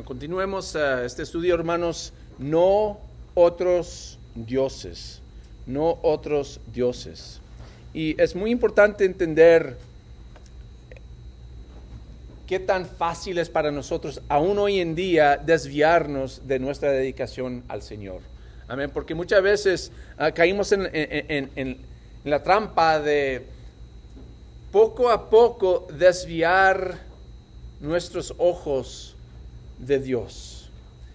Continuemos uh, este estudio, hermanos. No otros dioses, no otros dioses. Y es muy importante entender qué tan fácil es para nosotros, aún hoy en día, desviarnos de nuestra dedicación al Señor. Amén. Porque muchas veces uh, caímos en la trampa de poco a poco desviar nuestros ojos de Dios.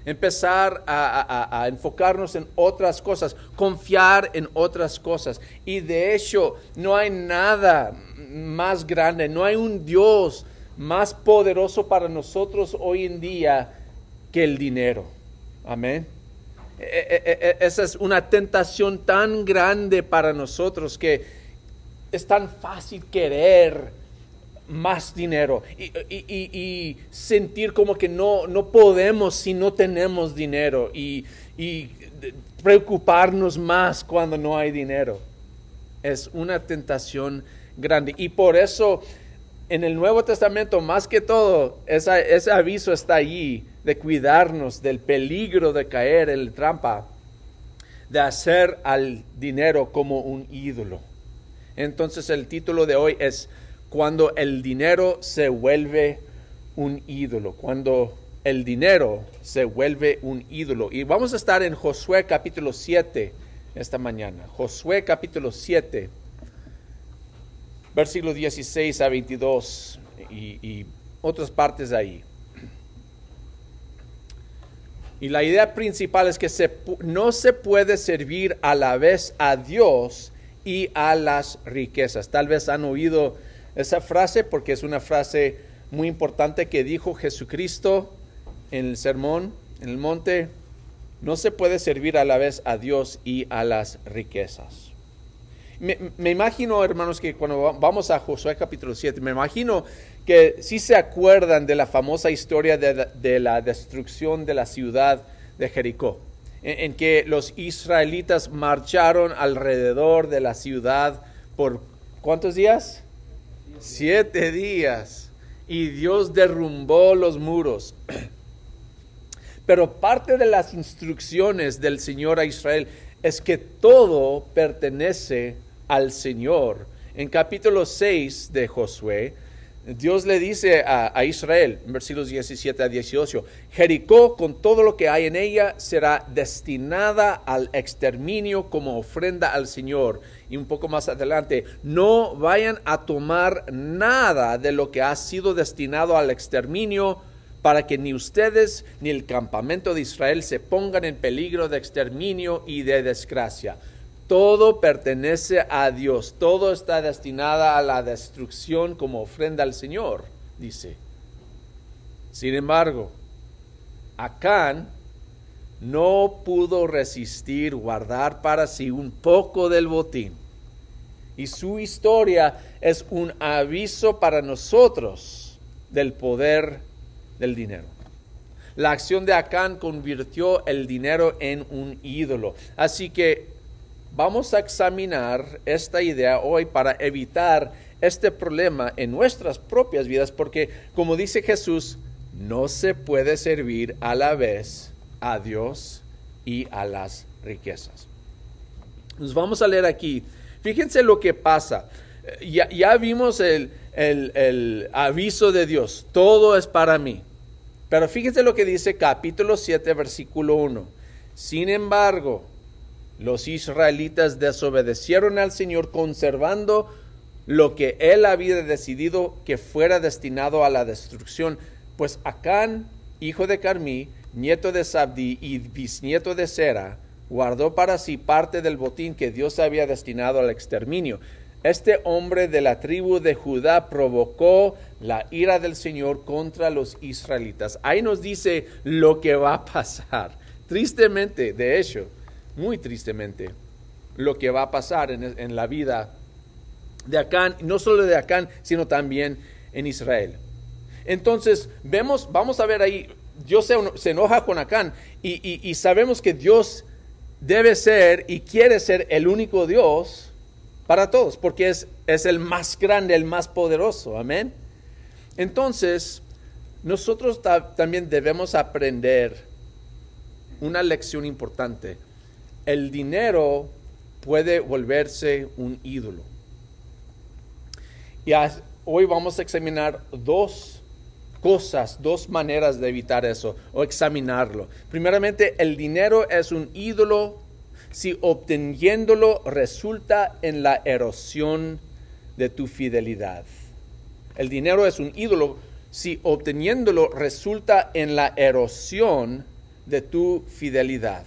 Empezar a, enfocarnos en otras cosas, confiar en otras cosas. Y de hecho, no hay nada más grande, no hay un Dios más poderoso para nosotros hoy en día que el dinero. Amén. E, e, e, esa es una tentación tan grande para nosotros que es tan fácil querer más dinero y, sentir como que no, no podemos si no tenemos dinero y, preocuparnos más cuando no hay dinero. Es una tentación grande y por eso en el Nuevo Testamento más que todo ese aviso está allí de cuidarnos del peligro de caer en la trampa de hacer al dinero como un ídolo. Entonces el título de hoy es cuando el dinero se vuelve un ídolo, cuando el dinero se vuelve un ídolo. Y vamos a estar en Josué capítulo 7 esta mañana. Josué capítulo 7, versículo 16 a 22 y, otras partes ahí. Y la idea principal es que no se puede servir a la vez a Dios y a las riquezas. Tal vez han oído esa frase porque es una frase muy importante que dijo Jesucristo en el sermón, en el monte. No se puede servir a la vez a Dios y a las riquezas. Me, imagino, hermanos, que cuando vamos a Josué capítulo 7, me imagino que si se acuerdan de la famosa historia de, la destrucción de la ciudad de Jericó, en que los israelitas marcharon alrededor de la ciudad por ¿cuántos días? Siete días. Y Dios derrumbó los muros. Pero parte de las instrucciones del Señor a Israel es que todo pertenece al Señor. En capítulo 6 de Josué, Dios le dice a, Israel, en versículos 17 a 18, Jericó con todo lo que hay en ella será destinada al exterminio como ofrenda al Señor. Y un poco más adelante, no vayan a tomar nada de lo que ha sido destinado al exterminio para que ni ustedes ni el campamento de Israel se pongan en peligro de exterminio y de desgracia todo pertenece a Dios, todo está destinado a la destrucción como ofrenda al Señor, dice. Sin embargo, Acán no pudo resistir guardar para sí un poco del botín. Y su historia es un aviso para nosotros del poder del dinero. La acción de Acán convirtió el dinero en un ídolo. Así que vamos a examinar esta idea hoy para evitar este problema en nuestras propias vidas, porque como dice Jesús, no se puede servir a la vez a Dios y a las riquezas. Nos vamos a leer aquí. Fíjense lo que pasa. Ya, ya vimos el, el aviso de Dios. Todo es para mí. Pero fíjense lo que dice capítulo 7, versículo 1. Sin embargo, los israelitas desobedecieron al Señor conservando lo que él había decidido que fuera destinado a la destrucción, pues Acán, hijo de Carmí, nieto de Sabdi y bisnieto de Sera, guardó para sí parte del botín que Dios había destinado al exterminio. Este hombre de la tribu de Judá provocó la ira del Señor contra los israelitas. Ahí nos dice lo que va a pasar. Tristemente, de hecho, muy tristemente, lo que va a pasar en, la vida de Acán, no solo de Acán, sino también en Israel. Entonces, vemos, vamos a ver ahí, Dios se, enoja con Acán y, sabemos que Dios debe ser y quiere ser el único Dios para todos, porque es, es el más grande, el más poderoso, amén. Entonces, nosotros también debemos aprender una lección importante. El dinero puede volverse un ídolo. Y hoy vamos a examinar dos cosas, dos maneras de evitar eso o examinarlo. Primeramente, el dinero es un ídolo si obteniéndolo resulta en la erosión de tu fidelidad. El dinero es un ídolo si obteniéndolo resulta en la erosión de tu fidelidad.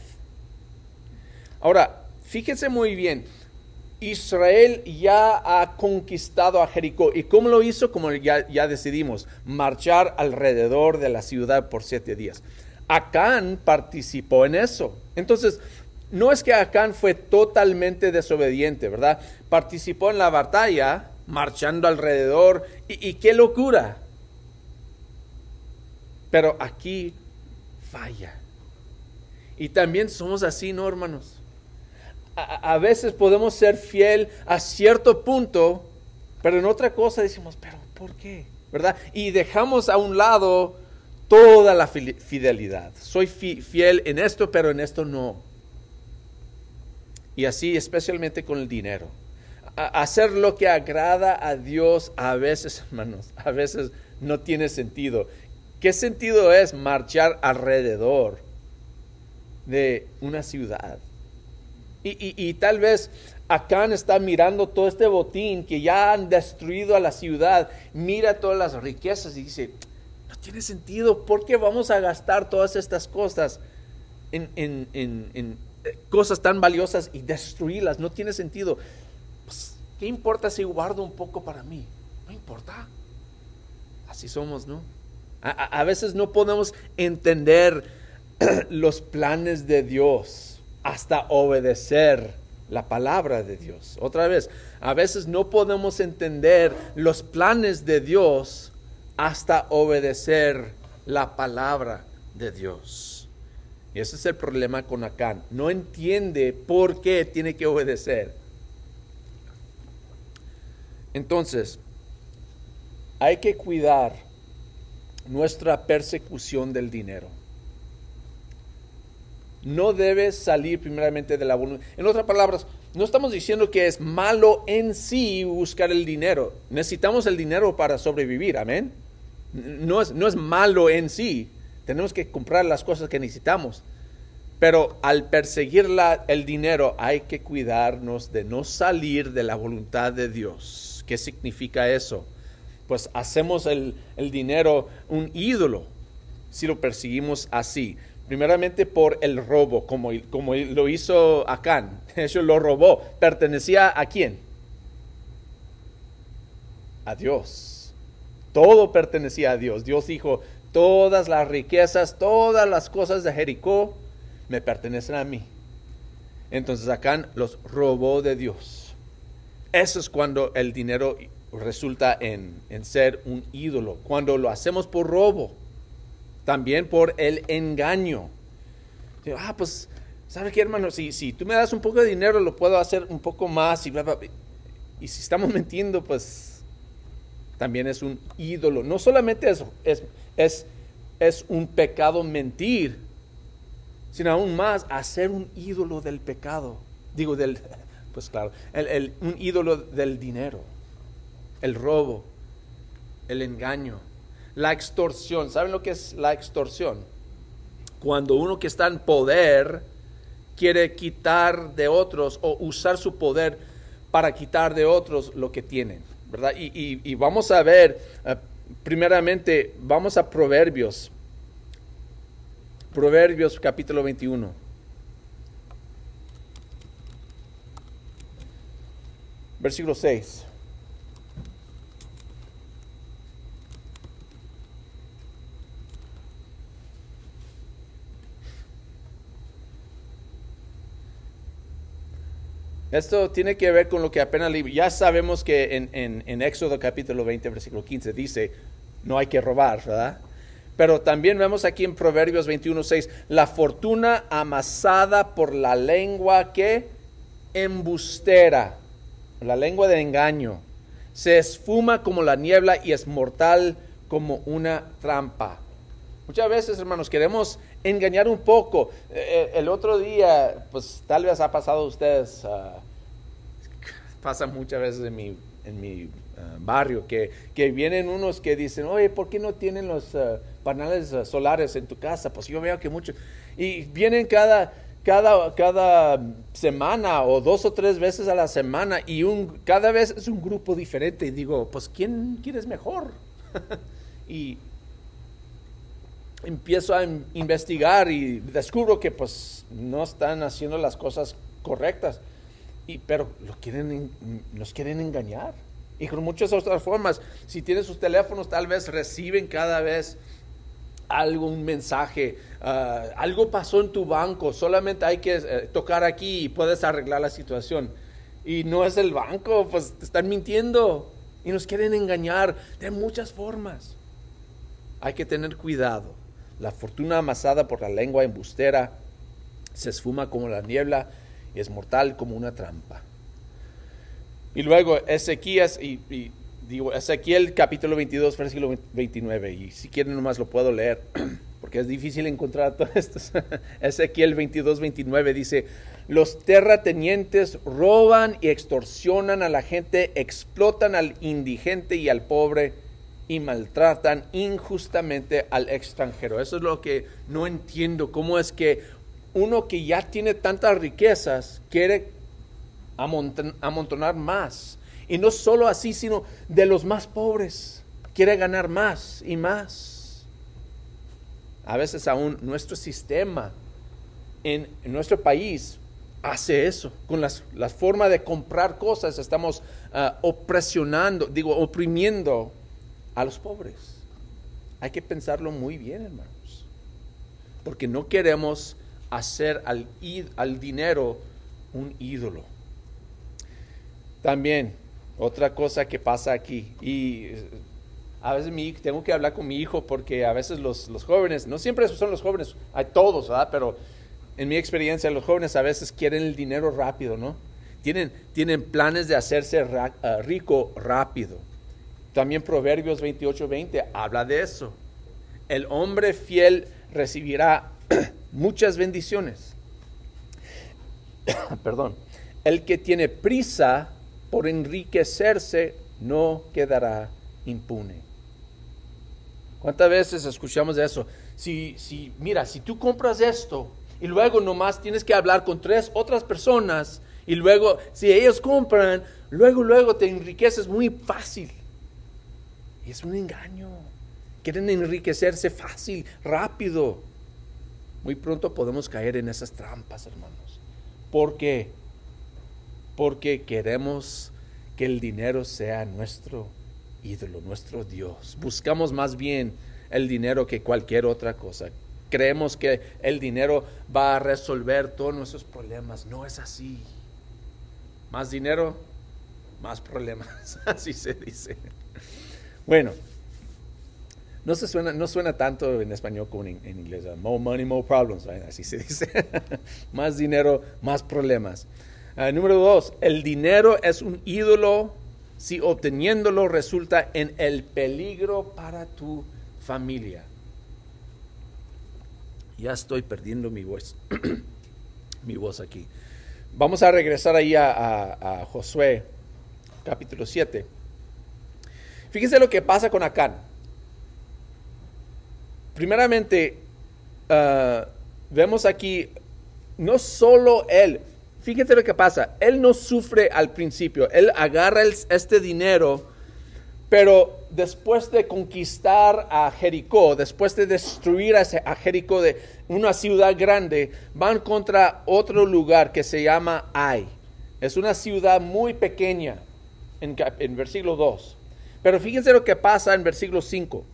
Ahora, fíjense muy bien, Israel ya ha conquistado a Jericó. ¿Y cómo lo hizo? Como ya, ya decidimos, marchar alrededor de la ciudad por siete días. Acán participó en eso. Entonces, no es que Acán fue totalmente desobediente, ¿verdad? Participó en la batalla, marchando alrededor, y, qué locura. Pero aquí falla. Y también somos así, ¿no, hermanos? A, veces podemos ser fiel a cierto punto, pero en otra cosa decimos, pero ¿por qué? ¿Verdad? Y dejamos a un lado toda la fidelidad. Soy fiel en esto, pero en esto no. Y así especialmente con el dinero. hacer lo que agrada a Dios a veces, hermanos, a veces no tiene sentido. ¿Qué sentido es marchar alrededor de una ciudad? Y, tal vez Acán está mirando todo este botín que ya han destruido a la ciudad, mira todas las riquezas y dice, no tiene sentido, ¿por qué vamos a gastar todas estas cosas en, en, en cosas tan valiosas y destruirlas. No tiene sentido. Pues, ¿Qué importa si guardo un poco para mí? No importa. Así somos, ¿no? A, veces no podemos entender los planes de Dios hasta obedecer la palabra de Dios. Otra vez, a veces no podemos entender los planes de Dios hasta obedecer la palabra de Dios. Y ese es el problema con Acán. No entiende por qué tiene que obedecer. Entonces, hay que cuidar nuestra persecución del dinero. No debe salir primeramente de la voluntad. En otras palabras, no estamos diciendo que es malo en sí buscar el dinero. Necesitamos el dinero para sobrevivir, amén. No es, no es malo en sí, tenemos que comprar las cosas que necesitamos. Pero al perseguir el dinero hay que cuidarnos de no salir de la voluntad de Dios. ¿Qué significa eso? Pues hacemos el, dinero un ídolo si lo perseguimos así. Primeramente por el robo, como, como lo hizo Acán. Eso lo robó. ¿Pertenecía a quién? A Dios. Todo pertenecía a Dios. Dios dijo, todas las riquezas, todas las cosas de Jericó me pertenecen a mí. Entonces Acán los robó de Dios. Eso es cuando el dinero resulta en, ser un ídolo, cuando lo hacemos por robo, también por el engaño. Ah, pues, ¿sabe qué, hermano? Si, si tú me das un poco de dinero, lo puedo hacer un poco más y Y si estamos mintiendo, pues también es un ídolo. No solamente es, es, es, es un pecado mentir, sino aún más hacer un ídolo del pecado. Digo, del, pues claro, el, un ídolo del dinero, el robo, el engaño, la extorsión. ¿Saben lo que es la extorsión? Cuando uno que está en poder quiere quitar de otros o usar su poder para quitar de otros lo que tienen. ¿verdad? Y, vamos a ver, eh, primeramente, vamos a Proverbios, Proverbios capítulo 21. Versículo 6. Esto tiene que ver con lo que apenas ya sabemos que en, Éxodo capítulo 20, versículo 15 dice, no hay que robar, ¿verdad? Pero también vemos aquí en Proverbios 21, 6, la fortuna amasada por la lengua que embustera, la lengua de engaño, se esfuma como la niebla y es mortal como una trampa. Muchas veces, hermanos, queremos engañar un poco. Eh, el otro día, pues tal vez ha pasado a ustedes, ah, pasa muchas veces en mi, en mi ah, barrio, que, que, vienen unos que dicen, oye, ¿por qué no tienen los uh, paneles solares en tu casa? Pues yo veo que muchos, y vienen cada, cada, cada semana o dos o tres veces a la semana y un, cada vez es un grupo diferente. Y digo, pues ¿quién, quién es mejor? y empiezo a investigar y descubro que pues no están haciendo las cosas correctas, y, pero lo quieren, nos quieren engañar. Y con muchas otras formas, si tienen sus teléfonos, tal vez reciben cada vez algo, un mensaje, ah, algo pasó en tu banco, solamente hay que eh, tocar aquí y puedes arreglar la situación. Y no es el banco, pues te están mintiendo y nos quieren engañar de muchas formas. Hay que tener cuidado. La fortuna amasada por la lengua embustera se esfuma como la niebla y es mortal como una trampa. Y luego Ezequías, y, digo, Ezequiel capítulo 22, versículo 29, y si quieren nomás lo puedo leer, porque es difícil encontrar todo esto. Ezequiel 22, 29 dice, los terratenientes roban y extorsionan a la gente, explotan al indigente y al pobre, y maltratan injustamente al extranjero. Eso es lo que no entiendo, cómo es que uno que ya tiene tantas riquezas quiere amontonar más. Y no solo así, sino de los más pobres. Quiere ganar más y más. A veces aún nuestro sistema en, nuestro país hace eso. Con las, la forma de comprar cosas estamos uh, opresionando, digo, oprimiendo a los pobres. Hay que pensarlo muy bien, hermanos. Porque no queremos hacer al, al dinero un ídolo. También, otra cosa que pasa aquí, y a veces mi, tengo que hablar con mi hijo porque a veces los, los jóvenes, no siempre son los jóvenes, hay todos, ¿verdad? Pero en mi experiencia los jóvenes a veces quieren el dinero rápido, ¿no? Tienen, tienen planes de hacerse ah, rico rápido. También Proverbios 28, 20 habla de eso. El hombre fiel recibirá muchas bendiciones. Perdón. El que tiene prisa por enriquecerse no quedará impune. ¿Cuántas veces escuchamos eso? Si, si, mira, si tú compras esto y luego nomás tienes que hablar con tres otras personas y luego, si ellos compran, luego, luego te enriqueces muy fácil. Es un engaño. Quieren enriquecerse fácil, rápido. Muy pronto podemos caer en esas trampas, hermanos. ¿Por qué? Porque queremos que el dinero sea nuestro ídolo, nuestro Dios. Buscamos más bien el dinero que cualquier otra cosa. Creemos que el dinero va a resolver todos nuestros problemas. No es así. Más dinero, más problemas. Así se dice. Bueno, no, se suena, no suena tanto en español como en, inglés. More money, more problems. Así se dice. más dinero, más problemas. Ah, número dos, el dinero es un ídolo si obteniéndolo resulta en el peligro para tu familia. Ya estoy perdiendo mi voz, mi voz aquí. Vamos a regresar ahí a, a Josué, capítulo 7. Fíjense lo que pasa con Acán. Primeramente, ah, vemos aquí, no solo él, fíjense lo que pasa, él no sufre al principio, él agarra este dinero, pero después de conquistar a Jericó, después de destruir a, Jericó de una ciudad grande, van contra otro lugar que se llama Ai. Es una ciudad muy pequeña en, en versículo 2. Pero fíjense lo que pasa en versículo 5.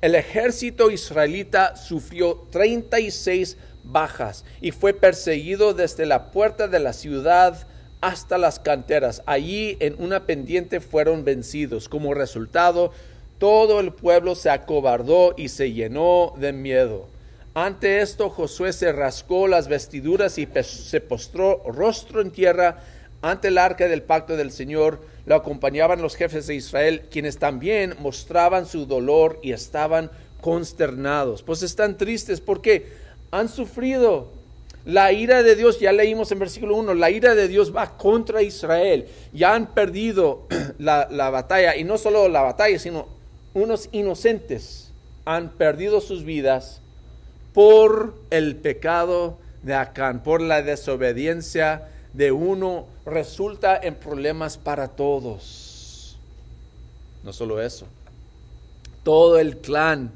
El ejército israelita sufrió 36 bajas y fue perseguido desde la puerta de la ciudad hasta las canteras. Allí en una pendiente fueron vencidos. Como resultado, todo el pueblo se acobardó y se llenó de miedo. Ante esto Josué se rascó las vestiduras y se postró rostro en tierra ante el arca del pacto del Señor lo acompañaban los jefes de Israel, quienes también mostraban su dolor y estaban consternados. Pues están tristes porque han sufrido. La ira de Dios, ya leímos en versículo 1, la ira de Dios va contra Israel. Ya han perdido la, la batalla, y no solo la batalla, sino unos inocentes han perdido sus vidas por el pecado de Acán, por la desobediencia de uno, resulta en problemas para todos. No solo eso, todo el clan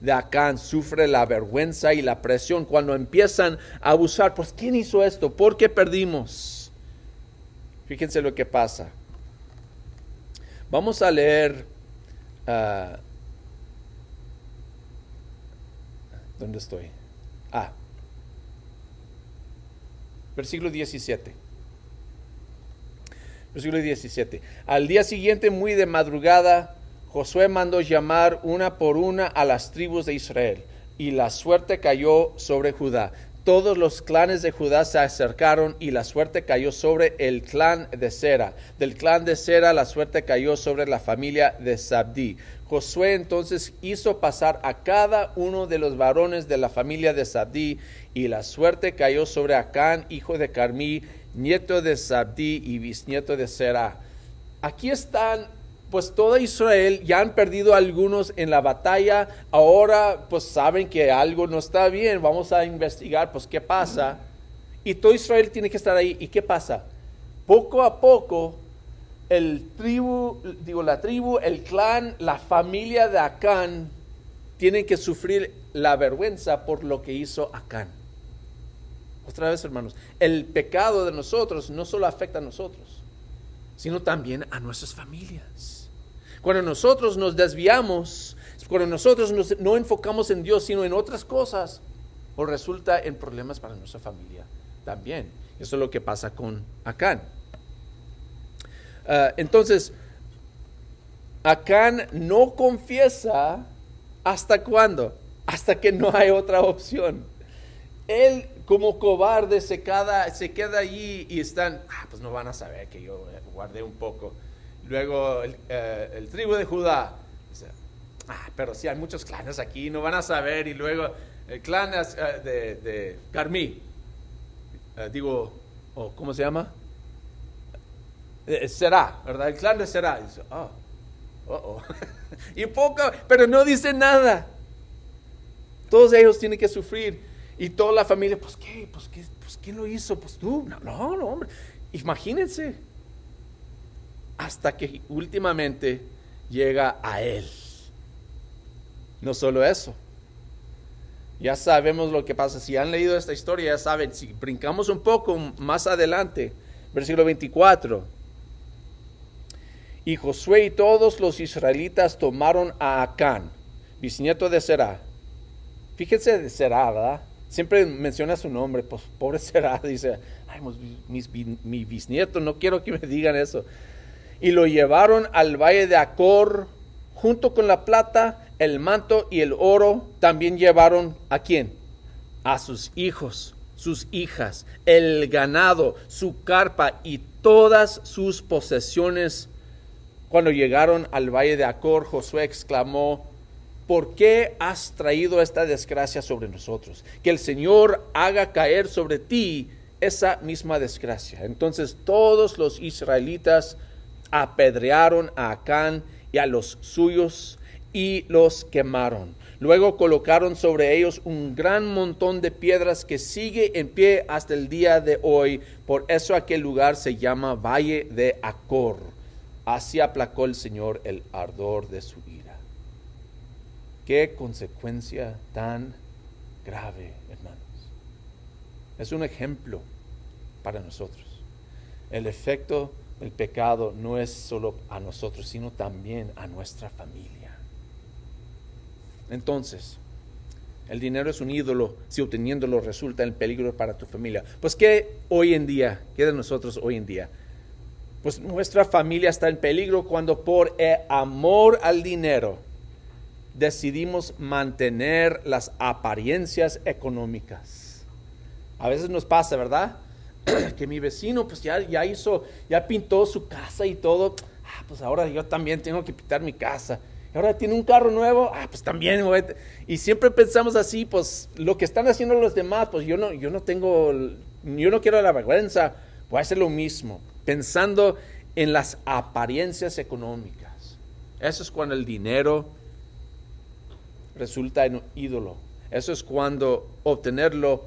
de Acán sufre la vergüenza y la presión cuando empiezan a abusar. Pues, ¿quién hizo esto? ¿Por qué perdimos? Fíjense lo que pasa. Vamos a leer. Uh, ¿Dónde estoy? Ah, versículo 17. Versículo 17. Al día siguiente, muy de madrugada, Josué mandó llamar una por una a las tribus de Israel, y la suerte cayó sobre Judá. Todos los clanes de Judá se acercaron y la suerte cayó sobre el clan de Sera. Del clan de Sera la suerte cayó sobre la familia de Sabdi. Josué entonces hizo pasar a cada uno de los varones de la familia de Sabdi y la suerte cayó sobre Acán, hijo de Carmí, nieto de Sabdi y bisnieto de Sera. Aquí están pues todo Israel ya han perdido algunos en la batalla, ahora pues saben que algo no está bien, vamos a investigar pues qué pasa. Y todo Israel tiene que estar ahí. ¿Y qué pasa? Poco a poco el tribu, digo la tribu, el clan, la familia de Acán tienen que sufrir la vergüenza por lo que hizo Acán. Otra vez, hermanos, el pecado de nosotros no solo afecta a nosotros, sino también a nuestras familias. Cuando nosotros nos desviamos, cuando nosotros no enfocamos en Dios, sino en otras cosas, o resulta en problemas para nuestra familia también. Eso es lo que pasa con Acán. Ah, entonces, Acán no confiesa hasta cuándo? Hasta que no hay otra opción. Él como cobarde se queda, se queda allí y están, ah, pues no van a saber que yo guardé un poco. Luego el, eh, tribu de Judá. Ah, pero sí hay muchos clanes aquí, no van a saber. Y luego el clan eh, de, de, Carmí. Eh, digo, ¿cómo se llama? será, ¿verdad? El clan de Será. dice, oh, oh, oh. y poco, pero no dice nada. Todos ellos tienen que sufrir. Y toda la familia, pues qué, pues qué, pues quién lo hizo, pues tú. No, no hombre. Imagínense hasta que últimamente llega a Él. No solo eso, ya sabemos lo que pasa. Si han leído esta historia, ya saben, si brincamos un poco más adelante, versículo 24. Y Josué y todos los israelitas tomaron a Acán, bisnieto de Será. Fíjense de Será, ¿verdad? Siempre menciona su nombre, pues pobre Será, dice, ay, mi bisnieto, no quiero que me digan eso y lo llevaron al valle de Acor, junto con la plata, el manto y el oro, también llevaron a quién? A sus hijos, sus hijas, el ganado, su carpa y todas sus posesiones. Cuando llegaron al valle de Acor, Josué exclamó, ¿por qué has traído esta desgracia sobre nosotros? Que el Señor haga caer sobre ti esa misma desgracia. Entonces todos los israelitas apedrearon a Acán y a los suyos y los quemaron. Luego colocaron sobre ellos un gran montón de piedras que sigue en pie hasta el día de hoy. Por eso aquel lugar se llama Valle de Acor. Así aplacó el Señor el ardor de su ira. Qué consecuencia tan grave, hermanos. Es un ejemplo para nosotros. El efecto el pecado no es solo a nosotros, sino también a nuestra familia. Entonces, el dinero es un ídolo si obteniéndolo resulta en peligro para tu familia. Pues ¿qué hoy en día? ¿Qué de nosotros hoy en día? Pues nuestra familia está en peligro cuando por amor al dinero decidimos mantener las apariencias económicas. A veces nos pasa, ¿verdad? que mi vecino pues ya, ya hizo, ya pintó su casa y todo. ah, pues ahora yo también tengo que pintar mi casa. Ahora tiene un carro nuevo, ah, pues también. Y siempre pensamos así, pues lo que están haciendo los demás, pues yo no, yo no tengo, yo no quiero la vergüenza, voy a hacer lo mismo, pensando en las apariencias económicas. Eso es cuando el dinero resulta en un ídolo. Eso es cuando obtenerlo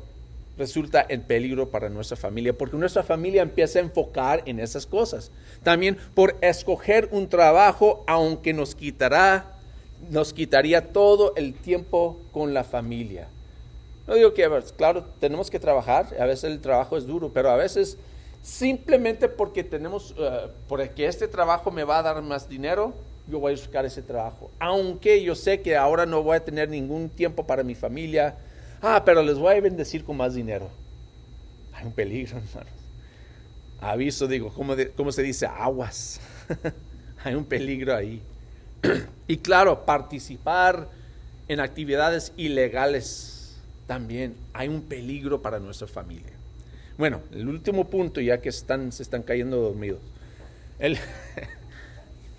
resulta en peligro para nuestra familia, porque nuestra familia empieza a enfocar en esas cosas. También por escoger un trabajo, aunque nos quitará, nos quitaría todo el tiempo con la familia. No digo que, claro, tenemos que trabajar, a veces el trabajo es duro, pero a veces simplemente porque tenemos, uh, porque este trabajo me va a dar más dinero, yo voy a buscar ese trabajo. Aunque yo sé que ahora no voy a tener ningún tiempo para mi familia, Ah, pero les voy a bendecir con más dinero. Hay un peligro, hermanos. Aviso, digo, ¿cómo, se dice? Aguas. Hay un peligro ahí. y claro, participar en actividades ilegales también. Hay un peligro para nuestra familia. Bueno, el último punto, ya que están, se están cayendo dormidos. El,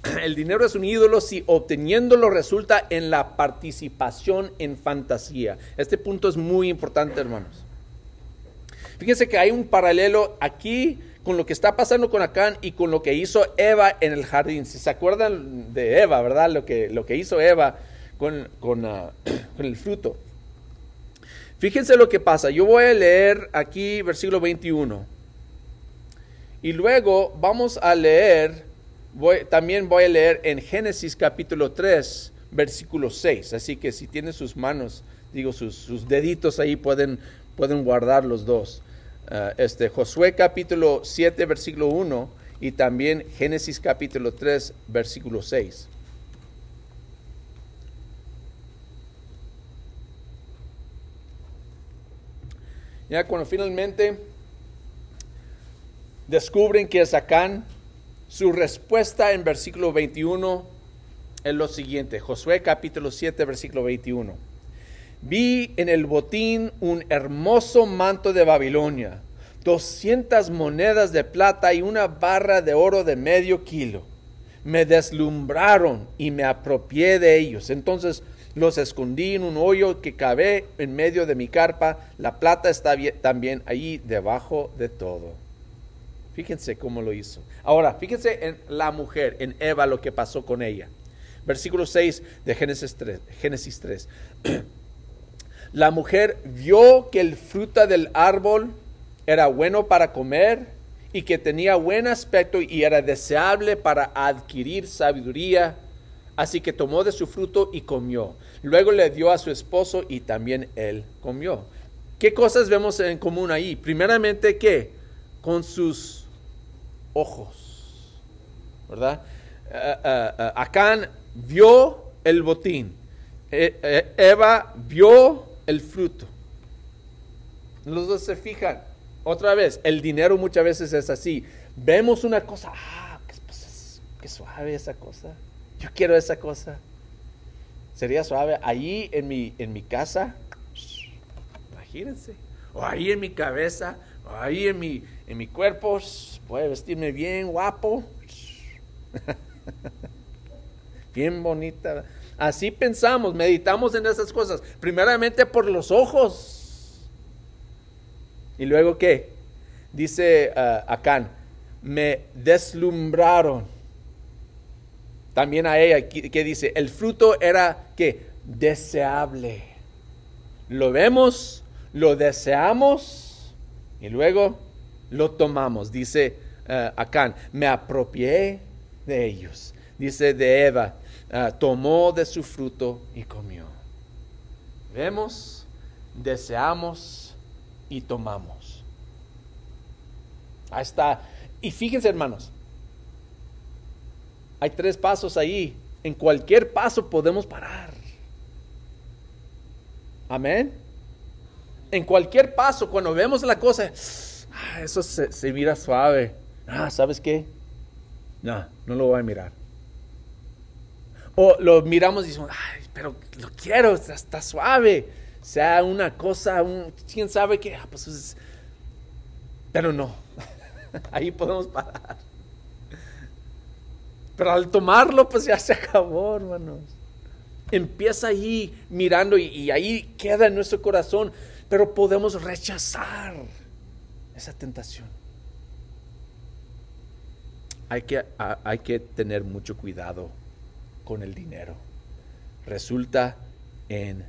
el dinero es un ídolo si obteniéndolo resulta en la participación en fantasía. Este punto es muy importante, hermanos. Fíjense que hay un paralelo aquí con lo que está pasando con Acán y con lo que hizo Eva en el jardín. Si se acuerdan de Eva, ¿verdad? Lo que, lo que hizo Eva con, con, ah, con el fruto. Fíjense lo que pasa. Yo voy a leer aquí versículo 21. Y luego vamos a leer también voy a leer en Génesis capítulo 3, versículo 6. Así que si tiene sus manos, digo, sus, deditos ahí pueden, guardar los dos. Ah, este, Josué capítulo 7, versículo 1 y también Génesis capítulo 3, versículo 6. Ya cuando finalmente descubren que es Acán, su respuesta en versículo 21 es lo siguiente, Josué capítulo 7, versículo 21. Vi en el botín un hermoso manto de Babilonia, 200 monedas de plata y una barra de oro de medio kilo. Me deslumbraron y me apropié de ellos. Entonces los escondí en un hoyo que cabe en medio de mi carpa. La plata está también ahí debajo de todo. Fíjense cómo lo hizo. Ahora, fíjense en la mujer, en Eva, lo que pasó con ella. Versículo 6 de Génesis 3. Génesis 3. la mujer vio que el fruto del árbol era bueno para comer y que tenía buen aspecto y era deseable para adquirir sabiduría. Así que tomó de su fruto y comió. Luego le dio a su esposo y también él comió. ¿Qué cosas vemos en común ahí? Primeramente que con sus ojos. ¿Verdad? Eh, eh, eh, Acán vio el botín. Eva vio el fruto. Los dos se fijan. Otra vez, el dinero muchas veces es así. Vemos una cosa, ah, pues, qué, suave esa cosa. Yo quiero esa cosa. Sería suave. Allí en mi, en mi casa, imagínense. O ahí en mi cabeza, o ahí en mi, en mi cuerpo, voy a vestirme bien guapo, bien bonita. Así pensamos, meditamos en esas cosas. Primeramente por los ojos. Y luego qué? Dice uh, Acán, me deslumbraron. También a ella, que dice, el fruto era que deseable. Lo vemos, lo deseamos y luego lo tomamos. Dice uh, Acán, me apropié de ellos. Dice de Eva, uh, tomó de su fruto y comió. Vemos, deseamos y tomamos. Ahí está. Y fíjense hermanos, hay tres pasos ahí. En cualquier paso podemos parar. Amén. En cualquier paso, cuando vemos la cosa, Ah, eso se, mira suave. Ah, ¿sabes qué? No, no lo voy a mirar. O lo miramos y decimos, pero lo quiero, está, suave. Sea una cosa, quién sabe qué, ah, pues pero no. Ahí podemos parar. Pero al tomarlo, pues ya se acabó, hermanos. Empieza ahí mirando y ahí queda en nuestro corazón, pero podemos rechazar esa tentación. Hay que, hay que tener mucho cuidado con el dinero. Resulta en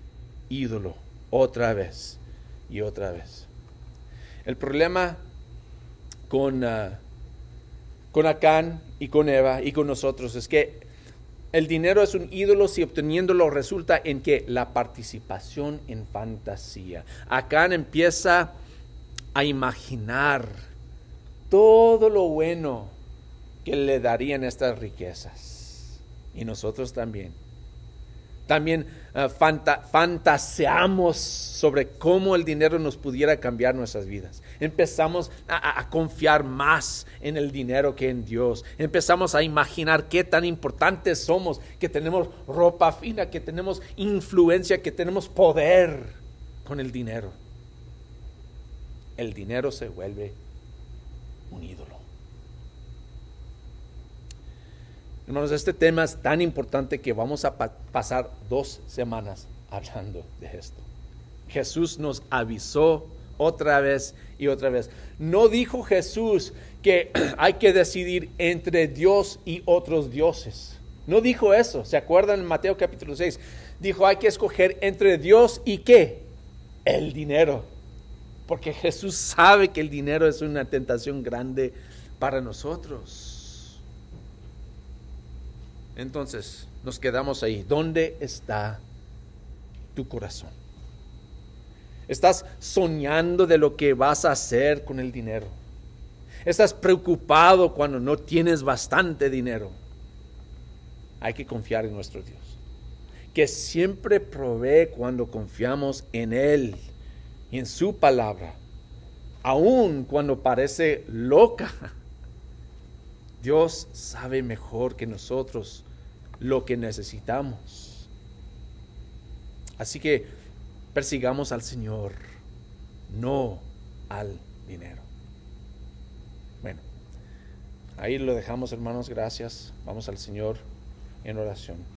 ídolo otra vez y otra vez. El problema con, uh, con Acán y con Eva y con nosotros es que el dinero es un ídolo si obteniéndolo resulta en que la participación en fantasía. Acán empieza a imaginar todo lo bueno que le darían estas riquezas. Y nosotros también. También uh, fantaseamos sobre cómo el dinero nos pudiera cambiar nuestras vidas. Empezamos a, a, confiar más en el dinero que en Dios. Empezamos a imaginar qué tan importantes somos, que tenemos ropa fina, que tenemos influencia, que tenemos poder con el dinero. El dinero se vuelve un ídolo. Hermanos, este tema es tan importante que vamos a pa pasar dos semanas hablando de esto. Jesús nos avisó otra vez y otra vez. No dijo Jesús que hay que decidir entre Dios y otros dioses. No dijo eso. ¿Se acuerdan en Mateo capítulo 6? Dijo hay que escoger entre Dios y qué? El dinero. Porque Jesús sabe que el dinero es una tentación grande para nosotros. Entonces, nos quedamos ahí. ¿Dónde está tu corazón? ¿Estás soñando de lo que vas a hacer con el dinero? ¿Estás preocupado cuando no tienes bastante dinero? Hay que confiar en nuestro Dios, que siempre provee cuando confiamos en Él y en su palabra, aun cuando parece loca. Dios sabe mejor que nosotros lo que necesitamos. Así que persigamos al Señor, no al dinero. Bueno, ahí lo dejamos hermanos, gracias. Vamos al Señor en oración.